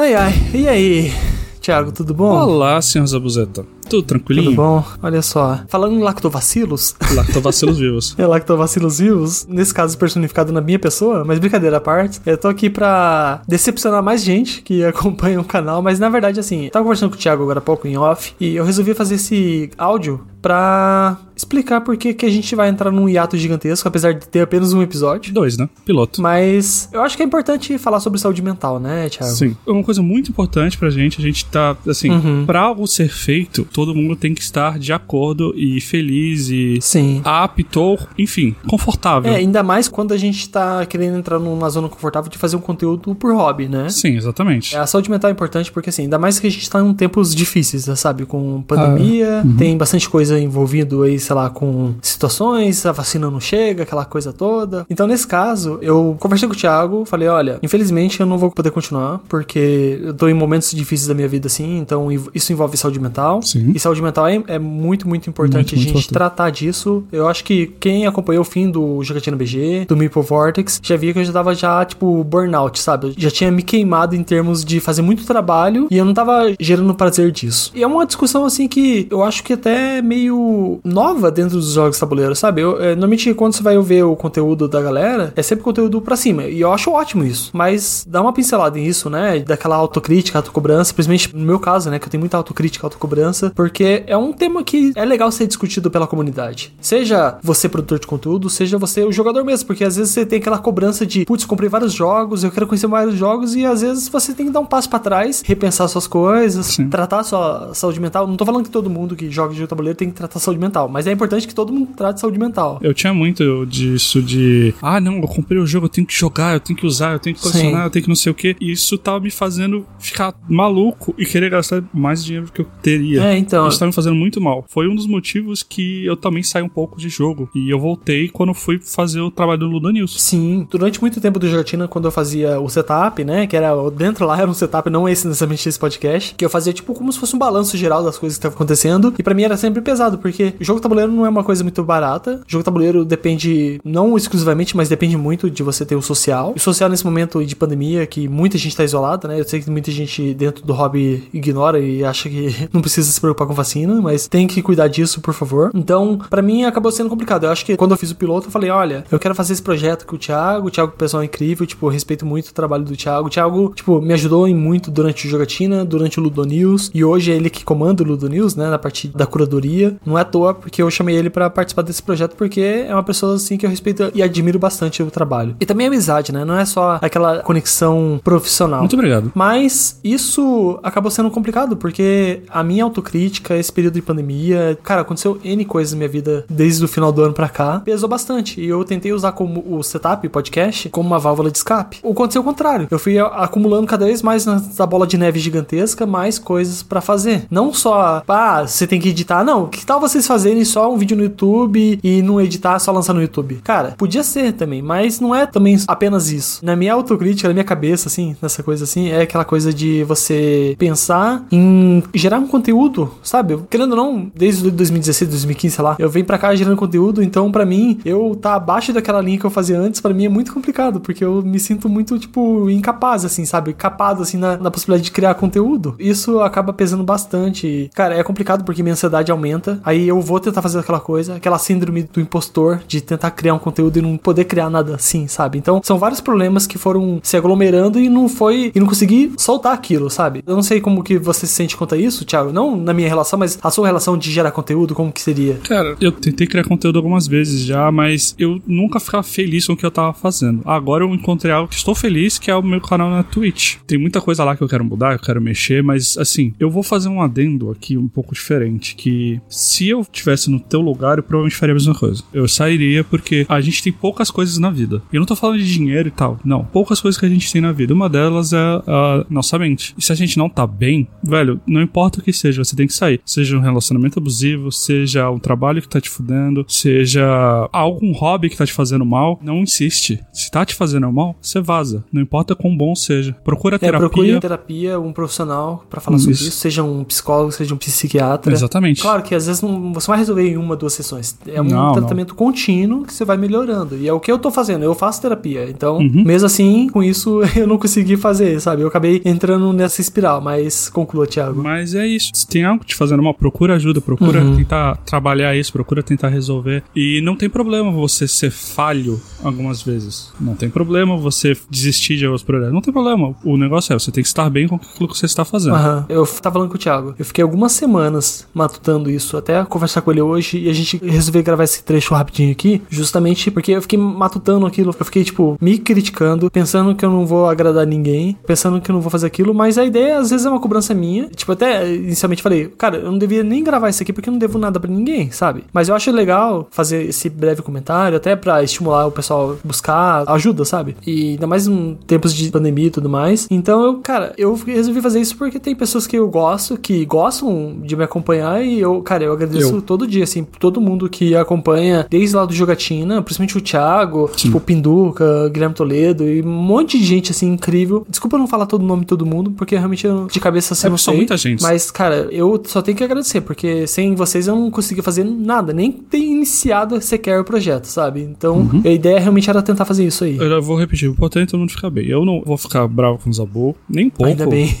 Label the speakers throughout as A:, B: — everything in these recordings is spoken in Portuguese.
A: Ai, ai, e aí? Thiago, tudo bom?
B: Olá, senhor Zabuzeta. Tudo tranquilinho?
A: Tudo bom? Olha só, falando em lactovacilos...
B: Lactovacilos vivos.
A: é, lactovacilos vivos, nesse caso personificado na minha pessoa, mas brincadeira à parte, eu tô aqui pra decepcionar mais gente que acompanha o canal, mas na verdade, assim, eu tava conversando com o Thiago agora há pouco em off, e eu resolvi fazer esse áudio pra explicar por que, que a gente vai entrar num hiato gigantesco, apesar de ter apenas um episódio.
B: Dois, né? Piloto.
A: Mas eu acho que é importante falar sobre saúde mental, né, Thiago?
B: Sim. É uma coisa muito importante pra gente, a gente tá, assim,
A: Uhum.
B: pra algo ser feito, todo mundo tem que estar de acordo e feliz e
A: Sim.
B: apto, ou, enfim, confortável.
A: É, ainda mais quando a gente tá querendo entrar numa zona confortável de fazer um conteúdo por hobby, né?
B: Sim, exatamente.
A: É, A saúde mental é importante porque, assim, ainda mais que a gente tá em tempos difíceis, sabe? Com pandemia, tem bastante coisa envolvido aí, sei lá, com situações, a vacina não chega, aquela coisa toda. Então, nesse caso, eu conversei com o Thiago, falei, olha, infelizmente eu não vou poder continuar, porque eu tô em momentos difíceis da minha vida, assim, então isso envolve saúde mental.
B: Sim.
A: E saúde mental é, é muito, muito importante
B: Muito,
A: a gente tratar disso. Eu acho que quem acompanhou o fim do Jogatina BG, do Meeple Vortex, já via que eu já tava já, tipo, burnout, sabe? Eu já tinha me queimado em termos de fazer muito trabalho e eu não tava gerando prazer disso. E é uma discussão, assim, que eu acho que até é meio nova dentro dos jogos de tabuleiro, sabe? Eu, é, normalmente, quando você vai ver o conteúdo da galera, é sempre conteúdo pra cima. E eu acho ótimo isso. Mas dá uma pincelada nisso, né? Daquela autocrítica, autocobrança, principalmente no meu caso, né? Que eu tenho muita autocrítica, autocobrança, porque é um tema que é legal ser discutido pela comunidade. Seja você produtor de conteúdo, seja você o jogador mesmo, porque às vezes você tem aquela cobrança de, putz, comprei vários jogos, eu quero conhecer vários jogos, e às vezes você tem que dar um passo pra trás, repensar suas coisas,
B: Sim.
A: tratar sua saúde mental. Não tô falando que todo mundo que joga de tabuleiro tem que tratar saúde mental, mas é importante que todo mundo trate saúde mental.
B: Eu tinha muito disso de, ah, não, eu comprei o jogo, eu tenho que jogar, eu tenho que usar, eu tenho que colecionar,
A: Sim.
B: eu tenho que não sei o quê. E isso tava me fazendo ficar maluco e querer gastar mais dinheiro do que eu teria.
A: É, então.
B: Isso tava me fazendo muito mal. Foi um dos motivos que eu também saí um pouco de jogo. E eu voltei quando fui fazer o trabalho do Luda News.
A: Sim, durante muito tempo do Jogatina, quando eu fazia o setup, né? Que era dentro lá era um setup, não esse necessariamente esse podcast, que eu fazia tipo como se fosse um balanço geral das coisas que estavam acontecendo. E pra mim era sempre pesado, porque o jogo tabuleiro não é uma coisa muito barata. Jogo tabuleiro depende, não exclusivamente, mas depende muito de você ter o social. O social nesse momento de pandemia, que muita gente tá isolada, né? Eu sei que muita gente dentro do hobby ignora e acha que não precisa se preocupar com vacina, mas tem que cuidar disso, por favor. Então, pra mim acabou sendo complicado. Eu acho que quando eu fiz o piloto, eu falei, olha, eu quero fazer esse projeto com o Thiago, o Thiago é um pessoal incrível, tipo, eu respeito muito o trabalho do Thiago. O Thiago, tipo, me ajudou em muito durante o Jogatina, durante o Ludo News, e hoje é ele que comanda o Ludo News, né, na parte da curadoria. Não é à toa, porque eu chamei ele pra participar desse projeto, porque é uma pessoa, assim, que eu respeito e admiro bastante o trabalho. E também a amizade, né, não é só aquela conexão profissional.
B: Muito obrigado.
A: Mas isso acabou sendo complicado, porque a minha autocrítica, esse período de pandemia, cara, aconteceu N coisas na minha vida desde o final do ano pra cá, pesou bastante. E eu tentei usar como o setup, o podcast, como uma válvula de escape. O aconteceu o contrário. Eu fui acumulando cada vez mais nessa bola de neve gigantesca, mais coisas pra fazer. Não só, ah, você tem que editar. Não, que tal vocês fazerem só um vídeo no YouTube e não editar, só lançar no YouTube? Cara, podia ser também, mas não é também apenas isso. Na minha autocrítica, na minha cabeça, assim, nessa coisa assim, é aquela coisa de você pensar em gerar um conteúdo, sabe? Querendo ou não, desde 2016, 2015, sei lá, eu venho pra cá gerando conteúdo, então pra mim, eu tá abaixo daquela linha que eu fazia antes, pra mim é muito complicado, porque eu me sinto muito, tipo, incapaz, assim, sabe? Capado, assim, na, na possibilidade de criar conteúdo. Isso acaba pesando bastante. Cara, é complicado porque minha ansiedade aumenta, aí eu vou tentar fazer aquela coisa, aquela síndrome do impostor, de tentar criar um conteúdo e não poder criar nada assim, sabe? Então, são vários problemas que foram se aglomerando e não foi, e não consegui soltar aquilo, sabe? Eu não sei como que você se sente quanto a isso, Thiago, não na minha relação, mas a sua relação de gerar conteúdo, como que seria?
B: Cara, eu tentei criar conteúdo algumas vezes já, mas eu nunca ficava feliz com o que eu tava fazendo. Agora eu encontrei algo que estou feliz, que é o meu canal na Twitch. Tem muita coisa lá que eu quero mudar, eu quero mexer, mas assim, eu vou fazer um adendo aqui um pouco diferente, que se eu tivesse no teu lugar, eu provavelmente faria a mesma coisa. Eu sairia porque a gente tem poucas coisas na vida. E eu não tô falando de dinheiro e tal, não. Poucas coisas que a gente tem na vida. Uma delas é a nossa mente. E se a gente não tá bem, velho, não importa o que seja, você tem que sair. Seja um relacionamento abusivo, seja um trabalho que tá te fudendo, seja algum hobby que tá te fazendo mal, não insiste. Se tá te fazendo mal, você vaza. Não importa quão bom seja. Procura
A: É,
B: terapia.
A: procure terapia, um profissional pra falar sobre
B: Isso.
A: isso, seja um psicólogo, seja um psiquiatra.
B: Exatamente.
A: Claro que às vezes não, você não vai resolver em uma, duas sessões. É um
B: Não,
A: tratamento contínuo que você vai melhorando. E é o que eu tô fazendo. Eu faço terapia. Então,
B: Uhum.
A: mesmo assim, com isso, eu não consegui fazer, sabe? Eu acabei entrando nessa espiral. Mas conclua, Thiago.
B: Mas é isso. Se tem algo te fazendo mal, procura ajuda, procura
A: Uhum.
B: tentar trabalhar isso, procura tentar resolver. E não tem problema você ser falho algumas vezes. Não tem problema você desistir de alguns projetos. Não tem problema. O negócio é, você tem que estar bem com aquilo que você está fazendo.
A: Aham. Eu tava falando com o Thiago. Eu fiquei algumas semanas matutando isso, até conversar com ele hoje e a gente resolveu gravar esse trecho rapidinho aqui, justamente porque eu fiquei matutando aquilo. Eu fiquei, tipo, me criticando, pensando que eu não vou agradar ninguém, pensando que eu não vou fazer aquilo, mas a ideia às vezes é uma cobrança minha. Tipo, até inicialmente falei, cara, eu não devia nem gravar isso aqui porque eu não devo nada pra ninguém, sabe? Mas eu acho legal fazer esse breve comentário, até pra estimular o pessoal a buscar ajuda, sabe? E ainda mais em tempos de pandemia e tudo mais. Então eu, cara, eu resolvi fazer isso porque tem pessoas que eu gosto, que gostam de me acompanhar e eu, cara, eu agradeço
B: Eu.
A: todo dia, assim, todo mundo que acompanha, desde lá do Jogatina, principalmente o Thiago, tipo, o Pinduca, Guilherme Toledo e um monte de gente, assim, incrível. Desculpa não falar todo o nome de todo mundo, porque realmente eu, de cabeça assim,
B: É,
A: não
B: são
A: sei.
B: muita gente.
A: Mas, cara, eu só tenho que agradecer, porque sem vocês eu não conseguia fazer nada, nem ter iniciado sequer o projeto, sabe? Então,
B: Uhum.
A: a ideia realmente era tentar fazer isso aí.
B: Eu vou repetir, o importante é todo mundo ficar bem. Eu não vou ficar bravo com o Zabu, nem pouco.
A: Ainda bem.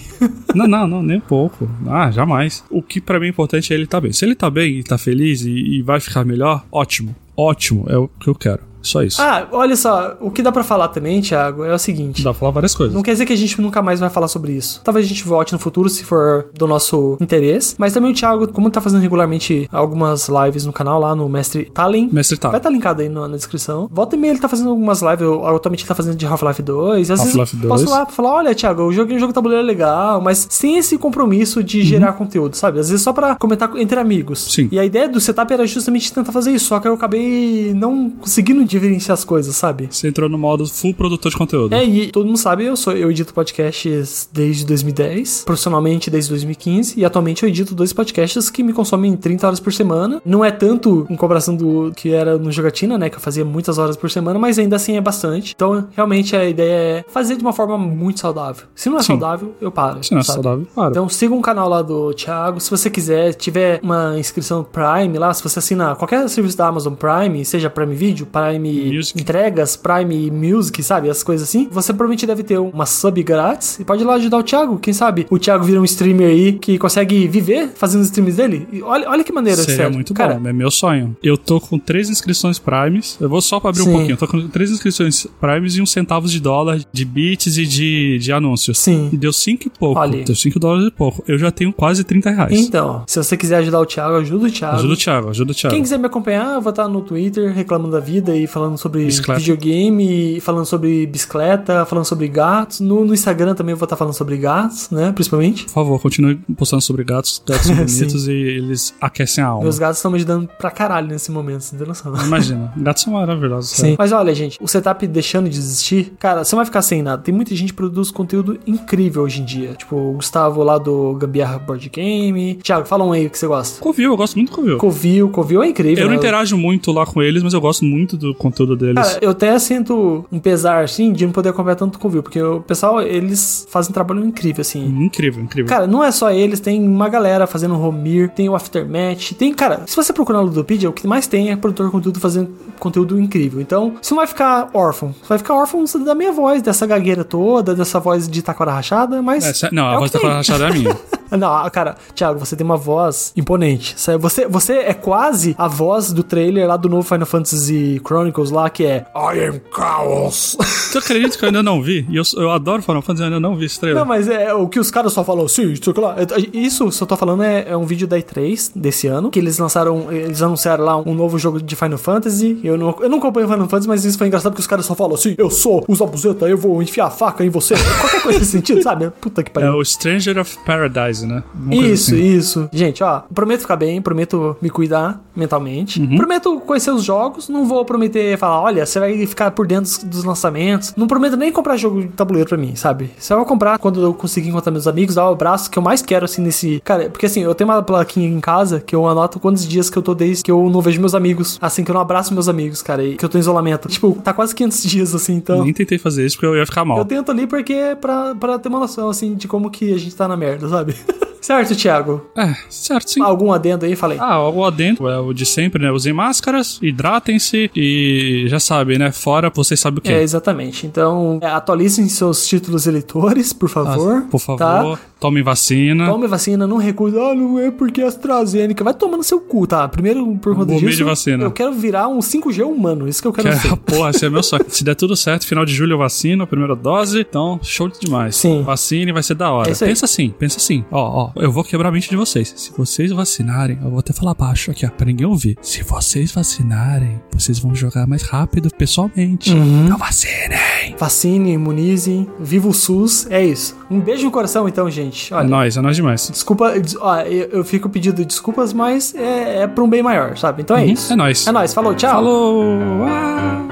B: Não, não, não, nem pouco. Ah, jamais. O que pra mim é importante é ele tá bem. Se ele tá bem tá feliz e, e vai ficar melhor, ótimo. Ótimo, é o que eu quero. Só isso.
A: Ah, olha só, o que dá pra falar também, Thiago, é o seguinte.
B: Dá pra falar várias coisas.
A: Não quer dizer que a gente nunca mais vai falar sobre isso. Talvez a gente volte no futuro se for do nosso interesse. Mas também o Thiago, como tá fazendo regularmente algumas lives no canal lá no Mestre Talen.
B: Mestre tá.
A: Vai estar linkado aí na, na descrição. Volta e meia ele tá fazendo algumas lives. Eu, atualmente ele tá fazendo de Half-Life 2. Às
B: Half-Life
A: vezes eu posso
B: 2.
A: lá falar: olha, Thiago, eu joguei um jogo tabuleiro legal, mas sem esse compromisso
B: Uhum.
A: de gerar conteúdo, sabe? Às vezes só pra comentar entre amigos.
B: Sim.
A: E a ideia do setup era justamente tentar fazer isso. Só que eu acabei não conseguindo diferenciar as coisas, sabe?
B: Você entrou no modo full produtor de conteúdo.
A: É, e todo mundo sabe, eu sou eu edito podcasts desde 2010, profissionalmente desde 2015, e atualmente eu edito dois podcasts que me consomem 30 horas por semana. Não é tanto em comparação do que era no Jogatina, né, que eu fazia muitas horas por semana, mas ainda assim é bastante. Então, realmente a ideia é fazer de uma forma muito saudável. Se não é
B: Sim.
A: saudável, eu paro.
B: Se não é
A: sabe?
B: saudável, para.
A: Então siga o canal lá do Thiago. Se você quiser, tiver uma inscrição Prime lá, se você assinar qualquer serviço da Amazon Prime, seja Prime Video, Prime
B: Music.
A: Entregas, Prime Music, sabe? As coisas assim, você provavelmente deve ter uma sub grátis e pode ir lá ajudar o Thiago. Quem sabe o Thiago vira um streamer aí que consegue viver fazendo os streams dele. E olha, olha que maneira,
B: Seria
A: sério.
B: muito
A: Cara,
B: bom, é meu sonho. Eu tô com três inscrições Primes. Eu vou só pra abrir
A: Sim.
B: um pouquinho. Eu tô com três inscrições Primes e uns centavos de dólar de bits e de, de anúncios.
A: Sim.
B: E deu cinco e pouco.
A: Olha.
B: Deu cinco dólares e pouco. Eu já tenho quase 30 reais.
A: Então, se você quiser ajudar o Thiago, ajuda o Thiago.
B: Ajuda o Thiago, ajuda o Thiago.
A: Quem quiser me acompanhar, eu vou estar no Twitter reclamando da vida e falando sobre
B: Bicicleta.
A: videogame, falando sobre bicicleta, falando sobre gatos. No, no Instagram também eu vou estar falando sobre gatos, né? Principalmente.
B: Por favor, continue postando sobre gatos. Gatos são bonitos e eles aquecem a alma.
A: Meus gatos estão me ajudando pra caralho nesse momento, você não tem noção.
B: Imagina, gatos são maravilhosos.
A: Sim. Mas olha, gente, o setup deixando de existir, cara, você não vai ficar sem nada. Tem muita gente que produz conteúdo incrível hoje em dia. Tipo, o Gustavo lá do Gambiarra Board Game. Thiago, fala um aí que você gosta.
B: Covil, eu gosto muito do Covil.
A: Covil, Covil é incrível.
B: Eu não
A: né?
B: interajo muito lá com eles, mas eu gosto muito do conteúdo deles.
A: Cara, eu até sinto um pesar, assim, de não poder acompanhar tanto com o Covil, porque o pessoal, eles fazem um trabalho incrível, assim.
B: Incrível, incrível.
A: Cara, não é só eles, tem uma galera fazendo Romir, tem o Aftermath, tem, cara, se você procurar no Ludopedia, o que mais tem é produtor de conteúdo fazendo conteúdo incrível. Então, você não vai ficar órfão, você vai ficar órfão da minha voz, dessa gagueira toda, dessa voz de taquara rachada, mas...
B: É, sé- não,
A: é
B: a voz da
A: tem.
B: rachada é a minha.
A: Não, cara, Thiago, você tem uma voz imponente. Sabe? Você, você é quase a voz do trailer lá do novo Final Fantasy Chronicles lá, que é I am Chaos.
B: Você acredita que eu ainda não vi? E eu, eu adoro Final Fantasy, eu ainda não vi esse trailer.
A: Não, mas é o que os caras só falam assim, isso, lá. Isso, se eu tô falando, é, é um vídeo da E3 desse ano, que eles lançaram, eles anunciaram lá um novo jogo de Final Fantasy. Eu não, eu não acompanho Final Fantasy, mas isso foi engraçado porque os caras só falam assim, eu sou o Zabuzeta, eu vou enfiar a faca em você. Qualquer coisa nesse sentido, sabe? Puta que
B: É
A: pariu.
B: o Stranger of Paradise, né? Uma coisa
A: Isso,
B: assim.
A: isso. Gente, ó, prometo ficar bem, prometo me cuidar mentalmente.
B: Uhum.
A: Prometo conhecer os jogos, não vou prometer falar, olha, você vai ficar por dentro dos, dos lançamentos. Não prometo nem comprar jogo de tabuleiro pra mim, sabe? Só vou comprar quando eu conseguir encontrar meus amigos, dar o abraço que eu mais quero, assim, nesse... Cara, porque assim, eu tenho uma plaquinha em casa que eu anoto quantos dias que eu tô desde que eu não vejo meus amigos. Assim, que eu não abraço meus amigos, cara, e que eu tô em isolamento. Tipo, tá quase 500 dias, assim, então...
B: Nem tentei fazer isso porque eu ia ficar mal.
A: Eu tento ali porque é pra, pra ter uma noção, assim, de como que a gente tá na merda, sabe? Certo, Thiago?
B: É, certo, sim.
A: Algum adendo aí? Falei.
B: Ah, o adendo é o de sempre, né? Usem máscaras, hidratem-se e já sabem, né? Fora, vocês sabem o que.
A: É, exatamente. Então, é, atualizem seus títulos eleitores, por favor.
B: Ah, por favor,
A: tá?
B: Tomem vacina.
A: Tome vacina, não recuse. Ah, não é porque é AstraZeneca. Vai tomando seu cu, tá? Primeiro, por conta disso,
B: de vacina.
A: eu quero virar um 5G humano. Isso que eu quero
B: Que é,
A: ser.
B: porra, esse é meu sonho. Se der tudo certo, final de julho eu vacino, a primeira dose. Então, show demais.
A: Sim.
B: Vacine vai ser da hora.
A: É
B: pensa assim, pensa assim. Ó, ó, eu vou quebrar a mente de vocês. Se vocês vacinarem, eu vou até falar baixo aqui, ó, pra ninguém ouvir. Se vocês vacinarem, vocês vão jogar mais rápido pessoalmente.
A: Uhum.
B: Então vacinem.
A: Vacine, imunize, viva o SUS. É isso. Um beijo no coração, então, gente.
B: É
A: Olha.
B: nóis, é nóis demais.
A: Desculpa, des- ó, eu, eu fico pedindo desculpas, mas é, é pra um bem maior, sabe? Então é
B: Uhum,
A: isso.
B: É nóis.
A: É nóis, falou, tchau.
B: Falou! Ah!